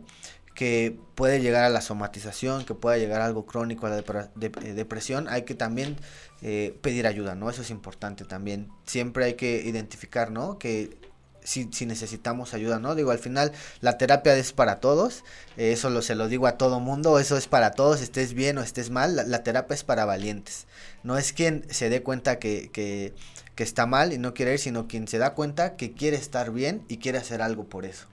que puede llegar a la somatización, que pueda llegar a algo crónico, a la eh, depresión, hay que también eh, pedir ayuda, ¿no? Eso es importante también. Siempre hay que identificar, ¿no? Que si, si necesitamos ayuda, ¿no? Digo, al final la terapia es para todos, eh, eso lo, se lo digo a todo mundo, eso es para todos, estés bien o estés mal, la, la terapia es para valientes. No es quien se dé cuenta que, que, que está mal y no quiere ir, sino quien se da cuenta que quiere estar bien y quiere hacer algo por eso.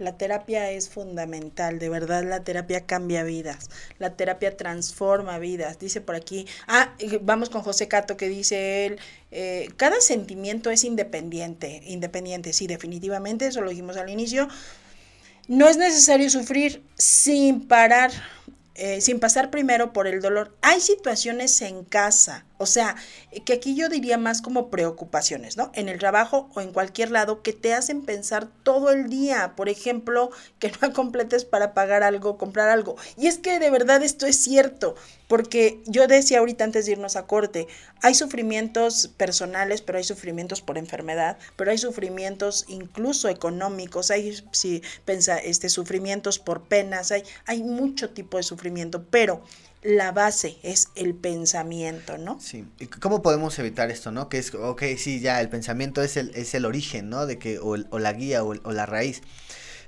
La terapia es fundamental, de verdad la terapia cambia vidas, la terapia transforma vidas. Dice por aquí, ah, vamos con José Cato que dice él, eh, cada sentimiento es independiente, independiente, sí, definitivamente, eso lo dijimos al inicio. No es necesario sufrir sin parar eh, sin pasar primero por el dolor. Hay situaciones en casa, o sea, que aquí yo diría más como preocupaciones, ¿no? En el trabajo o en cualquier lado que te hacen pensar todo el día. Por ejemplo, que no completes para pagar algo, comprar algo. Y es que de verdad esto es cierto, porque yo decía ahorita antes de irnos a corte, hay sufrimientos personales, pero hay sufrimientos por enfermedad, pero hay sufrimientos incluso económicos, hay si pensa, este, sufrimientos por penas, hay, hay mucho tipo de sufrimientos pero la base es el pensamiento, ¿no? Sí. ¿Y cómo podemos evitar esto, no? Que es, ok, sí, ya, el pensamiento es el, es el origen, ¿no? De que, o, la guía o, la raíz.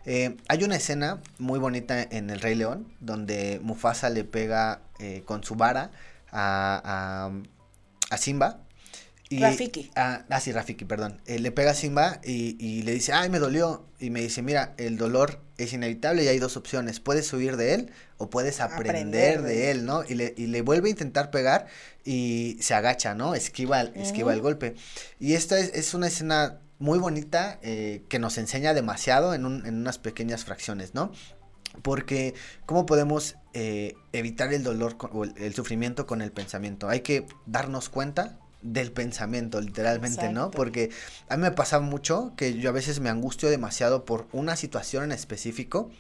Eh, hay una escena muy bonita en El Rey León, donde Mufasa le pega eh, con su vara a, a, a Simba. Y, Rafiki. ah, sí, Rafiki, perdón. Eh, le pega a Simba y, y, le dice, ay, me dolió. Y me dice, mira, el dolor es inevitable y hay dos opciones. Puedes huir de él o puedes aprender, de él, ¿no? Y le, y le vuelve a intentar pegar y se agacha, ¿no? Esquiva, esquiva el golpe. Y esta es, es una escena muy bonita eh, que nos enseña demasiado en, un, en unas pequeñas fracciones, ¿no? Porque, ¿cómo podemos eh, evitar el dolor o el, sufrimiento con el pensamiento? Hay que darnos cuenta del pensamiento, literalmente, ¿no? Porque a mí me pasa mucho que yo a veces me angustio demasiado por una situación en específico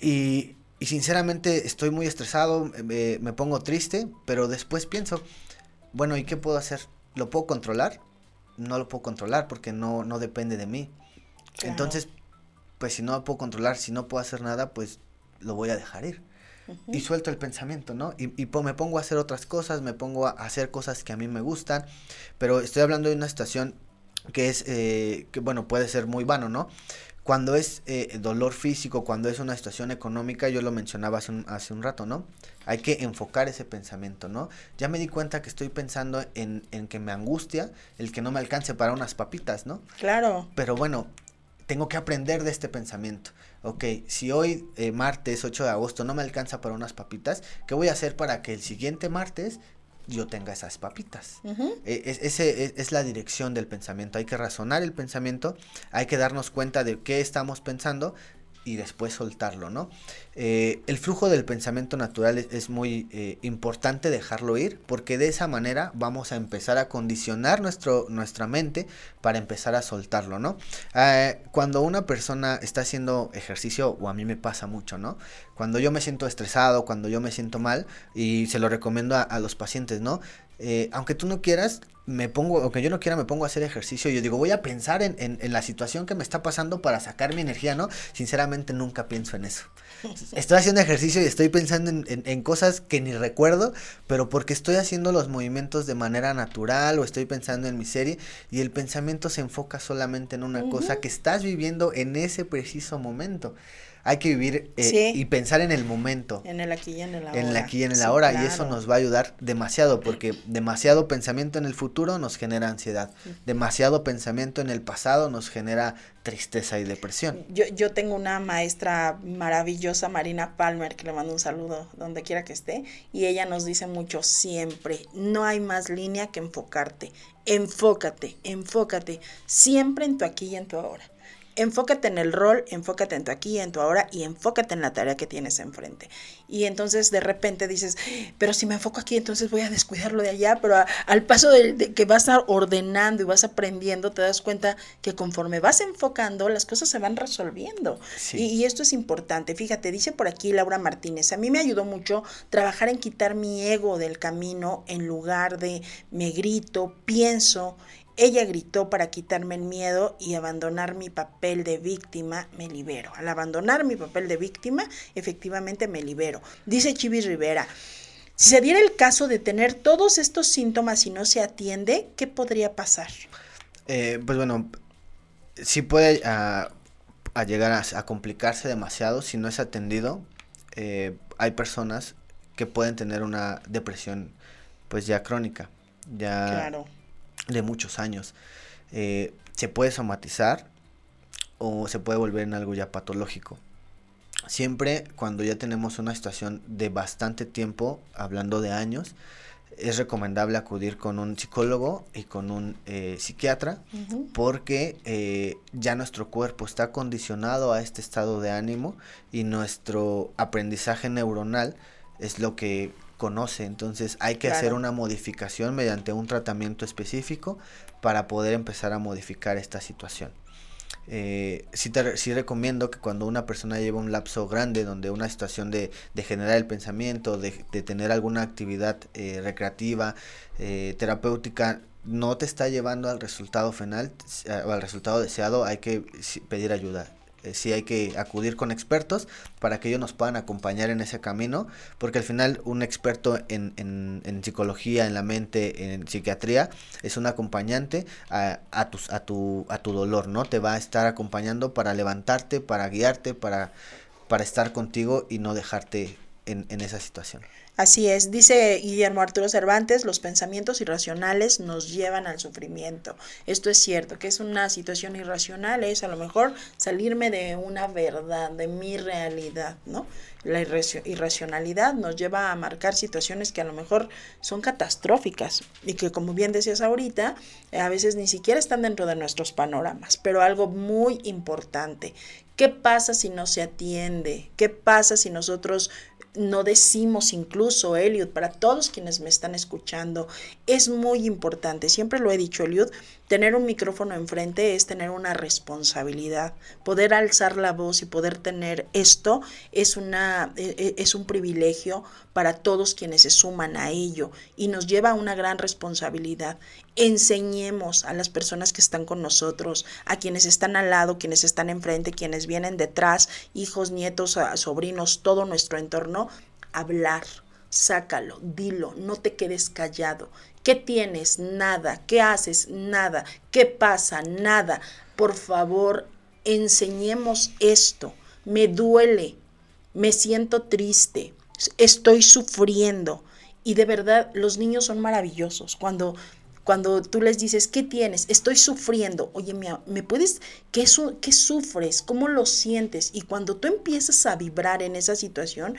y, y sinceramente estoy muy estresado, me, me, pongo triste, pero después pienso, bueno, ¿y qué puedo hacer? ¿Lo puedo controlar? No lo puedo controlar porque no, no depende de mí. Entonces, pues si no lo puedo controlar, si no puedo hacer nada, pues lo voy a dejar ir y suelto el pensamiento, ¿no? Y, y me pongo a hacer otras cosas, me pongo a hacer cosas que a mí me gustan, pero estoy hablando de una situación que es, eh, que bueno, puede ser muy vano, ¿no? Cuando es eh, dolor físico, cuando es una situación económica, yo lo mencionaba hace un, hace un rato, ¿no? Hay que enfocar ese pensamiento, ¿no? Ya me di cuenta que estoy pensando en, en que me angustia el que no me alcance para unas papitas, ¿no? Claro. Pero bueno, tengo que aprender de este pensamiento. Ok, si hoy eh, martes 8 de agosto no me alcanza para unas papitas, ¿qué voy a hacer para que el siguiente martes yo tenga esas papitas. E, es, ese es, es, la dirección del pensamiento. Hay que razonar el pensamiento, hay que darnos cuenta de qué estamos pensando y después soltarlo, ¿no? Eh, el flujo del pensamiento natural es, muy eh, importante dejarlo ir porque de esa manera vamos a empezar a condicionar nuestro, nuestra mente para empezar a soltarlo, ¿no? Eh, cuando una persona está haciendo ejercicio, o a mí me pasa mucho, ¿no? Cuando yo me siento estresado, cuando yo me siento mal, y se lo recomiendo a, a los pacientes, ¿no? Eh, aunque tú no quieras, me pongo, aunque yo no quiera, me pongo a hacer ejercicio yo digo, voy a pensar en, en, en, la situación que me está pasando para sacar mi energía, ¿no? Sinceramente nunca pienso en eso. Estoy haciendo ejercicio y estoy pensando en, en, cosas que ni recuerdo, pero porque estoy haciendo los movimientos de manera natural o estoy pensando en mi serie y el pensamiento se enfoca solamente en una uh -huh. cosa que estás viviendo en ese preciso momento hay que vivir eh, sí. y pensar en el momento. En el aquí y en el ahora. En el aquí y en el sí, ahora. Claro. Y eso nos va a ayudar demasiado, porque demasiado pensamiento en el futuro nos genera ansiedad. Demasiado pensamiento en el pasado nos genera tristeza y depresión. Yo, yo tengo una maestra maravillosa, Marina Palmer, que le mando un saludo donde quiera que esté, y ella nos dice mucho siempre, no hay más línea que enfocarte. Enfócate, enfócate, siempre en tu aquí y en tu ahora enfócate en el rol, enfócate en tu aquí, en tu ahora y enfócate en la tarea que tienes enfrente. Y entonces de repente dices, pero si me enfoco aquí, entonces voy a descuidarlo de allá, pero a, al paso de, de, que vas a ordenando y vas aprendiendo, te das cuenta que conforme vas enfocando, las cosas se van resolviendo. Sí. Y, y, esto es importante. Fíjate, dice por aquí Laura Martínez, a mí me ayudó mucho trabajar en quitar mi ego del camino en lugar de me grito, pienso ella gritó para quitarme el miedo y abandonar mi papel de víctima, me libero. Al abandonar mi papel de víctima, efectivamente me libero. Dice Chivis Rivera, si se diera el caso de tener todos estos síntomas y no se atiende, ¿qué podría pasar? Eh, pues bueno, sí puede uh, a llegar a, a, complicarse demasiado si no es atendido. Eh, hay personas que pueden tener una depresión pues ya crónica. Ya claro de muchos años. Eh, se puede somatizar o se puede volver en algo ya patológico. Siempre cuando ya tenemos una situación de bastante tiempo, hablando de años, es recomendable acudir con un psicólogo y con un eh, psiquiatra uh -huh. porque eh, ya nuestro cuerpo está condicionado a este estado de ánimo y nuestro aprendizaje neuronal es lo que conoce, entonces hay que hacer una modificación mediante un tratamiento específico para poder empezar a modificar esta situación. Eh, sí, te, sí recomiendo que cuando una persona lleva un lapso grande, donde una situación de, de generar el pensamiento, de, de tener alguna actividad eh, recreativa, eh, terapéutica, no te está llevando al resultado final, al resultado deseado, hay que pedir ayuda. Eh, sí hay que acudir con expertos para que ellos nos puedan acompañar en ese camino, porque al final un experto en, en, en psicología, en la mente, en psiquiatría, es un acompañante a, a, tus, a, tu, a tu dolor, ¿no? Te va a estar acompañando para levantarte, para guiarte, para, para estar contigo y no dejarte en, en esa situación. Así es, dice Guillermo Arturo Cervantes, los pensamientos irracionales nos llevan al sufrimiento. Esto es cierto, que es una situación irracional, es a lo mejor salirme de una verdad, de mi realidad, ¿no? La irracionalidad nos lleva a marcar situaciones que a lo mejor son catastróficas y que como bien decías ahorita, a veces ni siquiera están dentro de nuestros panoramas, pero algo muy importante, ¿qué pasa si no se atiende? ¿Qué pasa si nosotros no decimos incluso, Eliud, para todos quienes me están escuchando, es muy importante, siempre lo he dicho, Eliud, tener un micrófono enfrente es tener una responsabilidad. Poder alzar la voz y poder tener esto es, una, e, e, es un privilegio para todos quienes se suman a ello y nos lleva a una gran responsabilidad. Enseñemos a las personas que están con nosotros, a quienes están al lado, quienes están enfrente, quienes vienen detrás, hijos, nietos, sobrinos, todo nuestro entorno, hablar sácalo, dilo, no te quedes callado. ¿Qué tienes? Nada. ¿Qué haces? Nada. ¿Qué pasa? Nada. Por favor, enseñemos esto. Me duele, me siento triste, estoy sufriendo. Y de verdad, los niños son maravillosos. Cuando, cuando tú les dices, ¿qué tienes? Estoy sufriendo. Oye, ¿me puedes? ¿Qué, ¿Qué sufres? ¿Cómo lo sientes? Y cuando tú empiezas a vibrar en esa situación,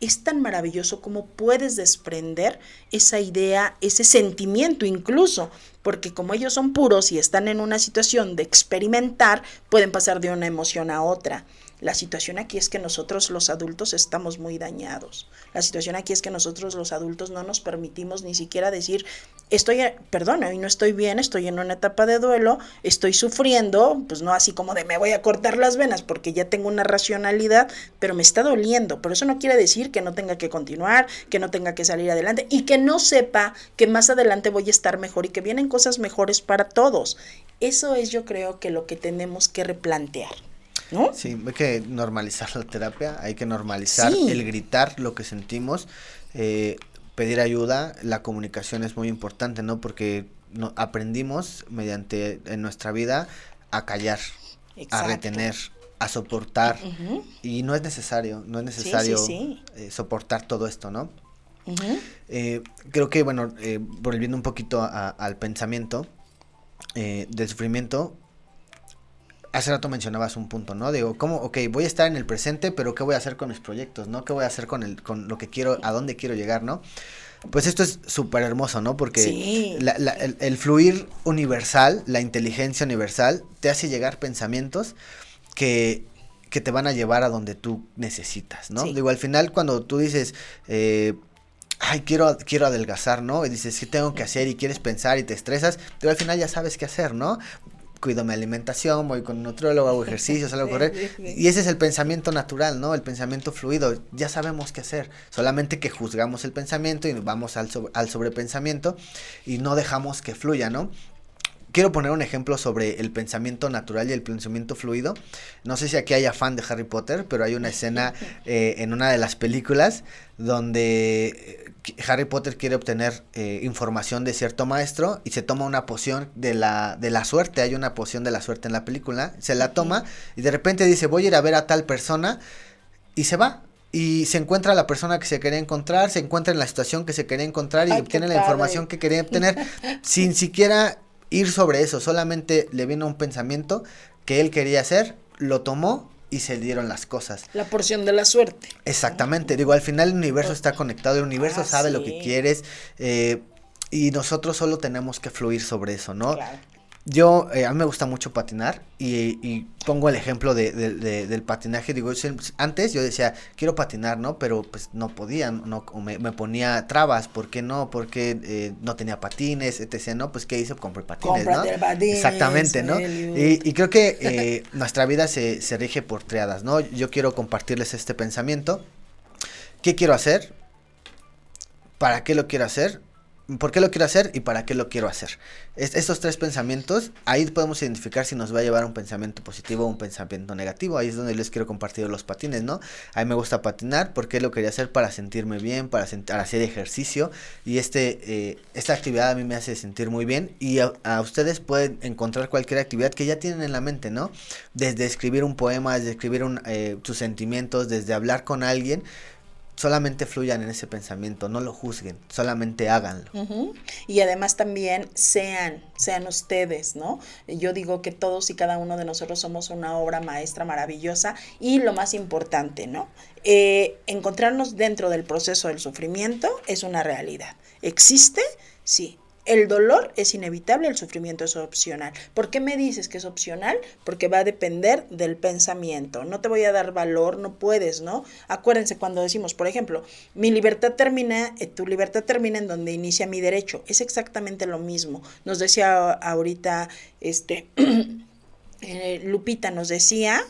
es tan maravilloso como puedes desprender esa idea, ese sentimiento incluso, porque como ellos son puros y están en una situación de experimentar, pueden pasar de una emoción a otra. La situación aquí es que nosotros los adultos estamos muy dañados. La situación aquí es que nosotros los adultos no nos permitimos ni siquiera decir, estoy, perdón, hoy no estoy bien, estoy en una etapa de duelo, estoy sufriendo, pues no así como de me voy a cortar las venas porque ya tengo una racionalidad, pero me está doliendo. Pero eso no quiere decir que no tenga que continuar, que no tenga que salir adelante y que no sepa que más adelante voy a estar mejor y que vienen cosas mejores para todos. Eso es yo creo que lo que tenemos que replantear. ¿No? Sí, hay que normalizar la terapia, hay que normalizar el gritar lo que sentimos, eh, pedir ayuda, la comunicación es muy importante, ¿no? Porque no, aprendimos mediante en nuestra vida a callar, a retener, a soportar y no es necesario, no es necesario eh, soportar todo esto, ¿no? eh, creo que, bueno, eh, volviendo un poquito a, al pensamiento eh, del sufrimiento, hace rato mencionabas un punto, ¿no? Digo, ¿cómo? Ok, voy a estar en el presente, pero ¿qué voy a hacer con mis proyectos, ¿no? ¿Qué voy a hacer con, el, con lo que quiero, a dónde quiero llegar, ¿no? Pues esto es súper hermoso, ¿no? Porque la, la, el, el, fluir universal, la inteligencia universal, te hace llegar pensamientos que, que te van a llevar a donde tú necesitas, ¿no? Sí. Digo, al final cuando tú dices, eh, ay, quiero, quiero adelgazar, ¿no? Y dices, ¿qué tengo que hacer? Y quieres pensar y te estresas, pero al final ya sabes qué hacer, ¿no? Cuido mi alimentación, voy con un nutriólogo, hago ejercicio, salgo a correr. Y ese es el pensamiento natural, ¿no? El pensamiento fluido. Ya sabemos qué hacer. Solamente que juzgamos el pensamiento y vamos al, sobre, al sobrepensamiento y no dejamos que fluya, ¿no? Quiero poner un ejemplo sobre el pensamiento natural y el pensamiento fluido. No sé si aquí haya fan de Harry Potter, pero hay una escena eh, en una de las películas donde Harry Potter quiere obtener eh, información de cierto maestro y se toma una poción de la, de la suerte. Hay una poción de la suerte en la película. Se la toma y de repente dice, voy a ir a ver a tal persona y se va. Y se encuentra la persona que se quería encontrar, se encuentra en la situación que se quería encontrar y Ay, obtiene la información que quería obtener sin siquiera ir sobre eso. Solamente le vino un pensamiento que él quería hacer, lo tomó y se dieron las cosas. La porción de la suerte. Exactamente, digo, al final el universo está conectado, el universo ah, sabe sí. lo que quieres eh, y nosotros solo tenemos que fluir sobre eso, ¿no? Claro. Yo, eh, a mí me gusta mucho patinar y, pongo el ejemplo de, del patinaje. Digo, antes yo decía, quiero patinar, ¿no? Pero pues no podía, no, me, ponía trabas. ¿Por qué no? Porque eh, no tenía patines, etc. ¿No? Pues ¿qué hice? Compré patines, ¿no? Exactamente, ¿no? Y, y, creo que eh, nuestra vida se, se rige por triadas, ¿no? Yo quiero compartirles este pensamiento. ¿Qué quiero hacer? ¿Para qué lo quiero hacer? ¿Por qué lo quiero hacer y para qué lo quiero hacer? estos tres pensamientos, ahí podemos identificar si nos va a llevar a un pensamiento positivo o un pensamiento negativo. Ahí es donde les quiero compartir los patines, ¿no? A mí me gusta patinar porque lo quería hacer para sentirme bien, para, hacer ejercicio. Y este, eh, esta actividad a mí me hace sentir muy bien. Y a, ustedes pueden encontrar cualquier actividad que ya tienen en la mente, ¿no? Desde escribir un poema, desde escribir eh, sus sentimientos, desde hablar con alguien solamente fluyan en ese pensamiento, no lo juzguen, solamente háganlo. Y además también sean, sean ustedes, ¿no? Yo digo que todos y cada uno de nosotros somos una obra maestra maravillosa y lo más importante, ¿no? Eh, encontrarnos dentro del proceso del sufrimiento es una realidad. ¿Existe? Sí, el dolor es inevitable, el sufrimiento es opcional. ¿Por qué me dices que es opcional? Porque va a depender del pensamiento. No te voy a dar valor, no puedes, ¿no? Acuérdense cuando decimos, por ejemplo, mi libertad termina, eh, tu libertad termina en donde inicia mi derecho. Es exactamente lo mismo. Nos decía ahorita, este, eh, Lupita nos decía,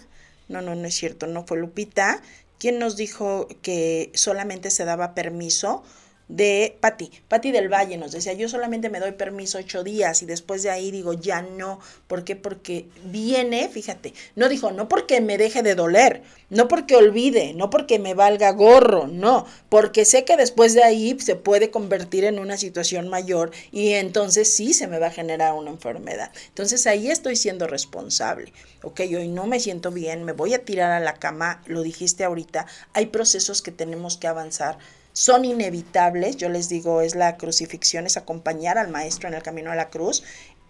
no, no, no es cierto, no fue Lupita, quien nos dijo que solamente se daba permiso de Pati. Pati del Valle nos decía, yo solamente me doy permiso ocho días y después de ahí digo, ya no. ¿Por qué? Porque viene, fíjate, no dijo, no porque me deje de doler, no porque olvide, no porque me valga gorro, no, porque sé que después de ahí se puede convertir en una situación mayor y entonces sí se me va a generar una enfermedad. Entonces ahí estoy siendo responsable. Ok, hoy no me siento bien, me voy a tirar a la cama, lo dijiste ahorita, hay procesos que tenemos que avanzar son inevitables, yo les digo, es la crucifixión, es acompañar al Maestro en el camino a la cruz.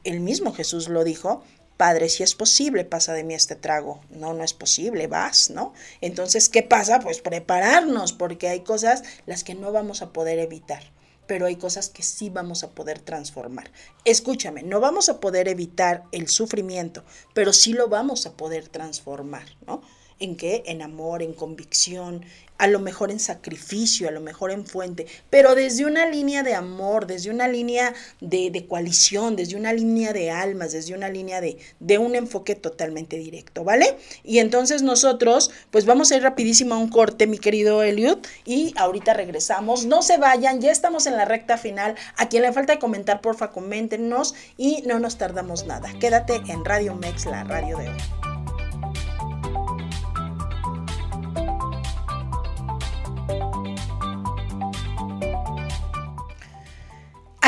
El mismo Jesús lo dijo, Padre, si es posible, pasa de mí este trago. No, no es posible, vas, ¿no? Entonces, ¿qué pasa? Pues prepararnos, porque hay cosas las que no vamos a poder evitar, pero hay cosas que sí vamos a poder transformar. Escúchame, no vamos a poder evitar el sufrimiento, pero sí lo vamos a poder transformar, ¿no? ¿En qué? En amor, en convicción, a lo mejor en sacrificio, a lo mejor en fuente, pero desde una línea de amor, desde una línea de, coalición, desde una línea de almas, desde una línea de, de, un enfoque totalmente directo, ¿vale? Y entonces nosotros, pues vamos a ir rapidísimo a un corte, mi querido Eliud, y ahorita regresamos. No se vayan, ya estamos en la recta final. A quien le falta comentar, porfa, coméntenos y no nos tardamos nada. Quédate en Radio Mex, la radio de hoy.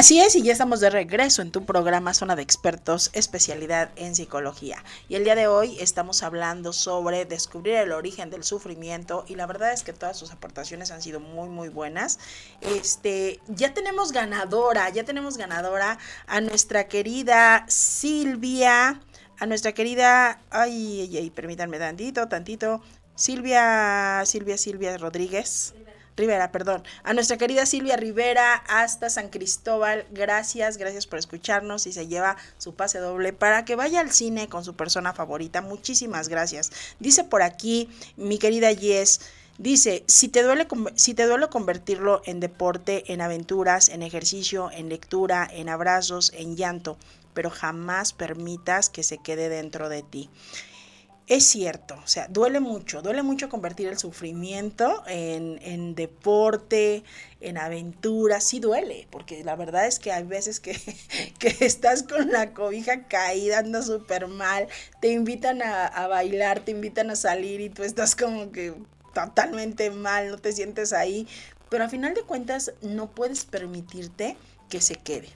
Así es, y ya estamos de regreso en tu programa Zona de Expertos, especialidad en psicología. Y el día de hoy estamos hablando sobre descubrir el origen del sufrimiento y la verdad es que todas sus aportaciones han sido muy, muy buenas. Este, ya tenemos ganadora, ya tenemos ganadora a nuestra querida Silvia, a nuestra querida, ay, ay, ay, permítanme tantito, tantito, Silvia, Silvia, Silvia Rodríguez. Rivera, perdón, a nuestra querida Silvia Rivera hasta San Cristóbal. Gracias, gracias por escucharnos y se lleva su pase doble para que vaya al cine con su persona favorita. Muchísimas gracias. Dice por aquí mi querida Yes. Dice, si te, duele, si te duele convertirlo en deporte, en aventuras, en ejercicio, en lectura, en abrazos, en llanto, pero jamás permitas que se quede dentro de ti. Es cierto, o sea, duele mucho, duele mucho convertir el sufrimiento en, deporte, en aventura, sí duele, porque la verdad es que hay veces que, que estás con la cobija caída, anda súper mal, te invitan a, a bailar, te invitan a salir y tú estás como que totalmente mal, no te sientes ahí, pero a final de cuentas no puedes permitirte que se quede.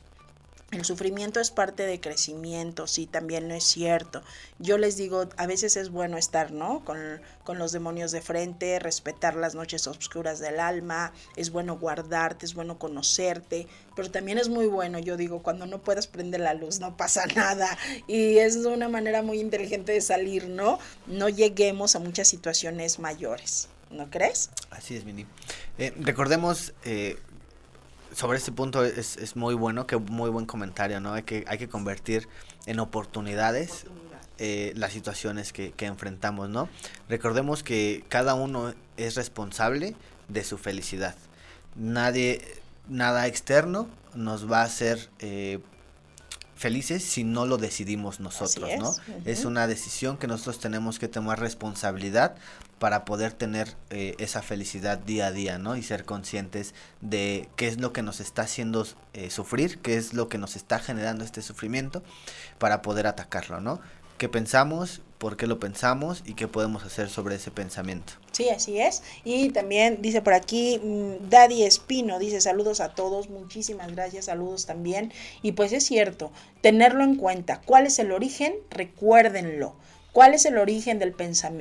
El sufrimiento es parte de crecimiento, sí, también no es cierto. Yo les digo, a veces es bueno estar, ¿no? Con, con, los demonios de frente, respetar las noches oscuras del alma, es bueno guardarte, es bueno conocerte, pero también es muy bueno, yo digo, cuando no puedas prender la luz, no pasa nada. Y es una manera muy inteligente de salir, ¿no? No lleguemos a muchas situaciones mayores, ¿no crees? Así es, Mini. Eh, recordemos... Eh, sobre este punto es, es, muy bueno, que muy buen comentario, ¿no? Hay que, hay que convertir en oportunidades eh, las situaciones que, que, enfrentamos, ¿no? Recordemos que cada uno es responsable de su felicidad. Nadie, nada externo nos va a hacer eh, felices si no lo decidimos nosotros, es. ¿no? Es una decisión que nosotros tenemos que tomar responsabilidad para poder tener eh, esa felicidad día a día, ¿no? Y ser conscientes de qué es lo que nos está haciendo eh, sufrir, qué es lo que nos está generando este sufrimiento para poder atacarlo, ¿no? ¿Qué pensamos? ¿Por qué lo pensamos? ¿Y qué podemos hacer sobre ese pensamiento? Sí, así es. Y también dice por aquí mmm, Daddy Espino, dice saludos a todos, muchísimas gracias, saludos también. Y pues es cierto, tenerlo en cuenta. ¿Cuál es el origen? Recuérdenlo. ¿Cuál es el origen del,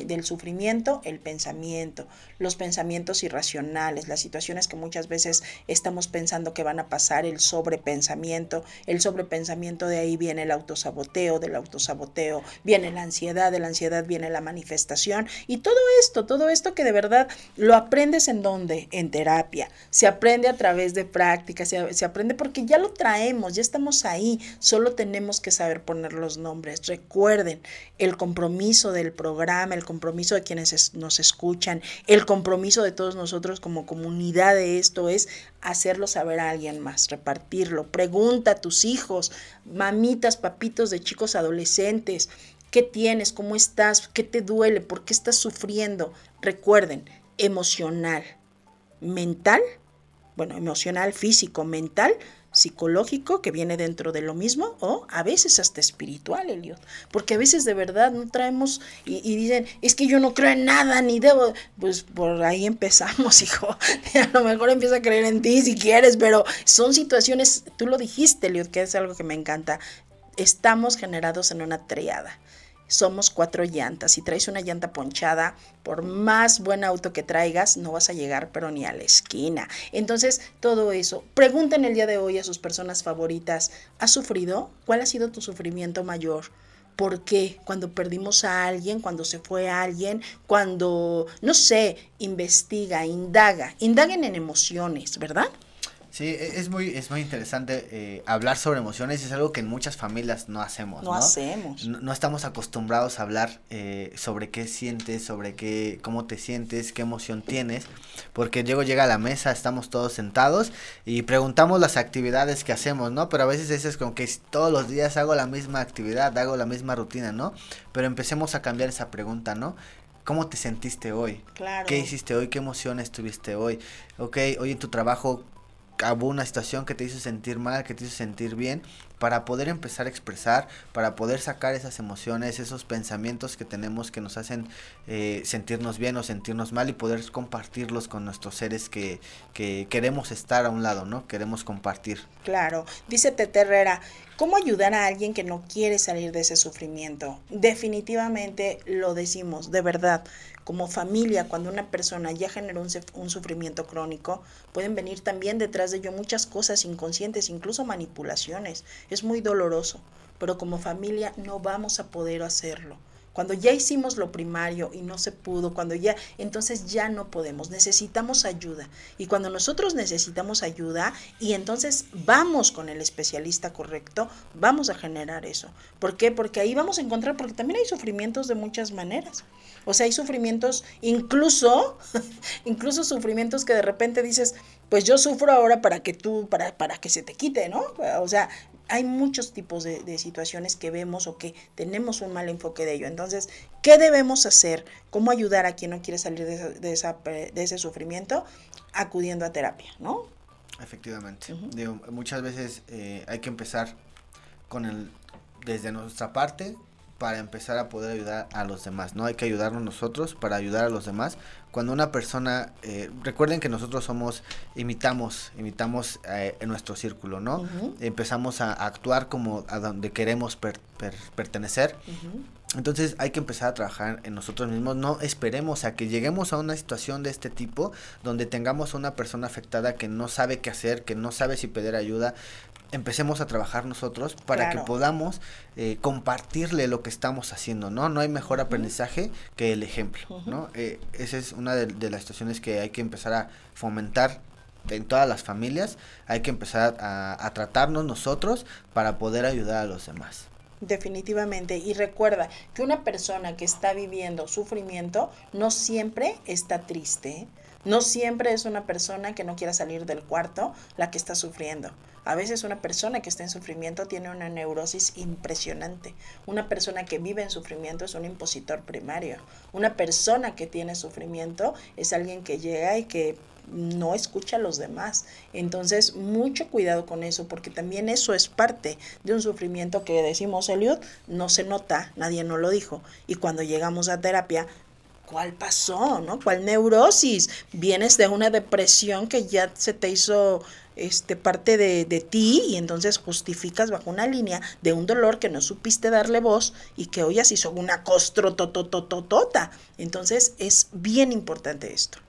del sufrimiento? El pensamiento, los pensamientos irracionales, las situaciones que muchas veces estamos pensando que van a pasar, el sobrepensamiento, el sobrepensamiento de ahí viene el autosaboteo, del autosaboteo viene la ansiedad, de la ansiedad viene la manifestación y todo esto, todo esto que de verdad lo aprendes en dónde? En terapia, se aprende a través de prácticas, se, se aprende porque ya lo traemos, ya estamos ahí, solo tenemos que saber poner los nombres. Recuerden, el compromiso compromiso del programa, el compromiso de quienes es, nos escuchan, el compromiso de todos nosotros como comunidad de esto es hacerlo saber a alguien más, repartirlo. Pregunta a tus hijos, mamitas, papitos de chicos adolescentes, ¿qué tienes? ¿Cómo estás? ¿Qué te duele? ¿Por qué estás sufriendo? Recuerden, emocional, mental, bueno, emocional, físico, mental, psicológico que viene dentro de lo mismo o a veces hasta espiritual, Eliot. Porque a veces de verdad no traemos y, dicen, es que yo no creo en nada ni debo. Pues por ahí empezamos, hijo. A lo mejor empieza a creer en ti si quieres, pero son situaciones, tú lo dijiste, Eliot, que es algo que me encanta. Estamos generados en una triada somos cuatro llantas. Si traes una llanta ponchada, por más buen auto que traigas, no vas a llegar pero ni a la esquina. Entonces, todo eso. Pregunten el día de hoy a sus personas favoritas, ¿has sufrido? ¿Cuál ha sido tu sufrimiento mayor? ¿Por qué? Cuando perdimos a alguien, cuando se fue a alguien, cuando, no sé, investiga, indaga, indaguen en emociones, ¿verdad? Sí, e, es muy, es muy interesante eh, hablar sobre emociones, es algo que en muchas familias no hacemos. No, no, hacemos. No, no, estamos acostumbrados a hablar eh, sobre qué sientes, sobre qué, cómo te sientes, qué emoción tienes, porque luego llega a la mesa, estamos todos sentados y preguntamos las actividades que hacemos, ¿no? Pero a veces eso es como que todos los días hago la misma actividad, hago la misma rutina, ¿no? Pero empecemos a cambiar esa pregunta, ¿no? ¿Cómo te sentiste hoy? Claro. ¿Qué hiciste hoy? ¿Qué emociones tuviste hoy? Ok, hoy en tu trabajo hubo una situación que te hizo sentir mal, que te hizo sentir bien, para poder empezar a expresar, para poder sacar esas emociones, esos pensamientos que tenemos que nos hacen eh, sentirnos bien o sentirnos mal y poder compartirlos con nuestros seres que, que queremos estar a un lado, ¿no? Queremos compartir. Claro, dice Tete Herrera, ¿cómo ayudar a alguien que no quiere salir de ese sufrimiento? Definitivamente lo decimos, de verdad como familia, cuando una persona ya generó un, un, sufrimiento crónico, pueden venir también detrás de ello muchas cosas inconscientes, incluso manipulaciones. Es muy doloroso, pero como familia no vamos a poder hacerlo. Cuando ya hicimos lo primario y no se pudo, cuando ya, entonces ya no podemos, necesitamos ayuda. Y cuando nosotros necesitamos ayuda y entonces vamos con el especialista correcto, vamos a generar eso. ¿Por qué? Porque ahí vamos a encontrar, porque también hay sufrimientos de muchas maneras. O sea, hay sufrimientos, incluso, incluso sufrimientos que de repente dices, pues yo sufro ahora para que tú, para, para que se te quite, ¿no? O sea, hay muchos tipos de, de, situaciones que vemos o que tenemos un mal enfoque de ello. Entonces, ¿qué debemos hacer? ¿Cómo ayudar a quien no quiere salir de, de, esa, de ese sufrimiento? Acudiendo a terapia, ¿no? Efectivamente. Uh -huh. Digo, muchas veces eh, hay que empezar con el, desde nuestra parte para empezar a poder ayudar a los demás, ¿no? Hay que ayudarnos nosotros para ayudar a los demás. Cuando una persona, eh, recuerden que nosotros somos, imitamos, imitamos eh, en nuestro círculo, ¿no? Uh -huh. Empezamos a, a, actuar como a donde queremos per, per, pertenecer. Uh -huh. Entonces hay que empezar a trabajar en nosotros mismos. No esperemos a que lleguemos a una situación de este tipo donde tengamos a una persona afectada que no sabe qué hacer, que no sabe si pedir ayuda. Empecemos a trabajar nosotros para claro. que podamos eh, compartirle lo que estamos haciendo, ¿no? No hay mejor aprendizaje uh -huh. que el ejemplo, uh -huh. ¿no? Eh, esa es una de, de, las situaciones que hay que empezar a fomentar en todas las familias, hay que empezar a, a tratarnos nosotros para poder ayudar a los demás. Definitivamente. Y recuerda que una persona que está viviendo sufrimiento no siempre está triste. ¿eh? No siempre es una persona que no quiera salir del cuarto la que está sufriendo. A veces una persona que está en sufrimiento tiene una neurosis impresionante. Una persona que vive en sufrimiento es un impositor primario. Una persona que tiene sufrimiento es alguien que llega y que no escucha a los demás. Entonces, mucho cuidado con eso, porque también eso es parte de un sufrimiento que decimos, Eliot, no se nota, nadie nos lo dijo. Y cuando llegamos a terapia, ¿cuál pasó? ¿No? ¿Cuál neurosis? Vienes de una depresión que ya se te hizo este, parte de, de, ti y entonces justificas bajo una línea de un dolor que no supiste darle voz y que hoy así son una costrototototota. Entonces es bien importante esto,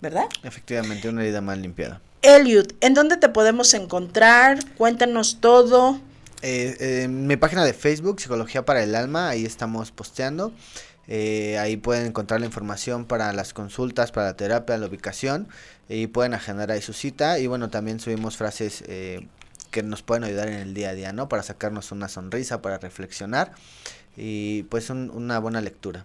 ¿verdad? Efectivamente, una herida mal limpiada. Eliud, ¿en dónde te podemos encontrar? Cuéntanos todo. Eh, en mi página de Facebook, Psicología para el Alma, ahí estamos posteando. Eh, ahí pueden encontrar la información para las consultas, para la terapia, la ubicación y pueden agendar ahí su cita. Y bueno, también subimos frases eh, que nos pueden ayudar en el día a día, ¿no? Para sacarnos una sonrisa, para reflexionar y pues un, una buena lectura.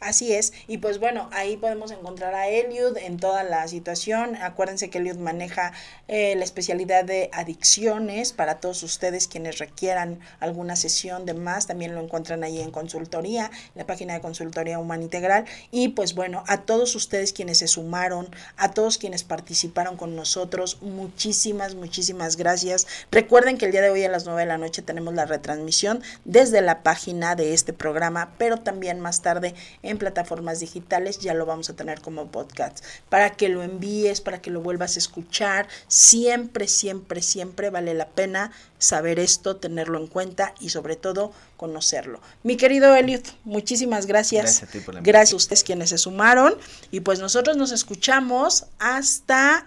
Así es, y pues bueno, ahí podemos encontrar a Eliud en toda la situación. Acuérdense que Eliud maneja eh, la especialidad de adicciones para todos ustedes quienes requieran alguna sesión de más. También lo encuentran ahí en consultoría, la página de consultoría humana integral. Y pues bueno, a todos ustedes quienes se sumaron, a todos quienes participaron con nosotros, muchísimas, muchísimas gracias. Recuerden que el día de hoy a las 9 de la noche tenemos la retransmisión desde la página de este programa, pero también más tarde plataformas digitales, ya lo vamos a tener como podcast, para que lo envíes, para que lo vuelvas a escuchar. Siempre, siempre, siempre vale la pena saber esto, tenerlo en cuenta y sobre todo conocerlo. Mi querido Eliud, muchísimas gracias. Gracias a, gracias a ustedes quienes se sumaron y pues nosotros nos escuchamos hasta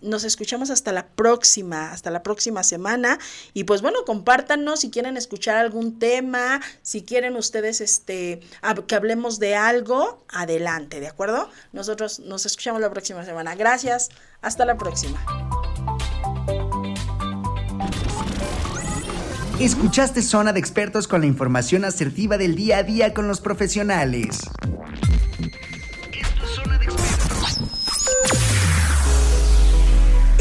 nos escuchamos hasta la próxima, hasta la próxima semana. Y pues bueno, compártanos si quieren escuchar algún tema, si quieren ustedes este que hablemos de algo, adelante, ¿de acuerdo? Nosotros nos escuchamos la próxima semana. Gracias, hasta la próxima. Escuchaste Zona de Expertos con la información asertiva del día a día con los profesionales.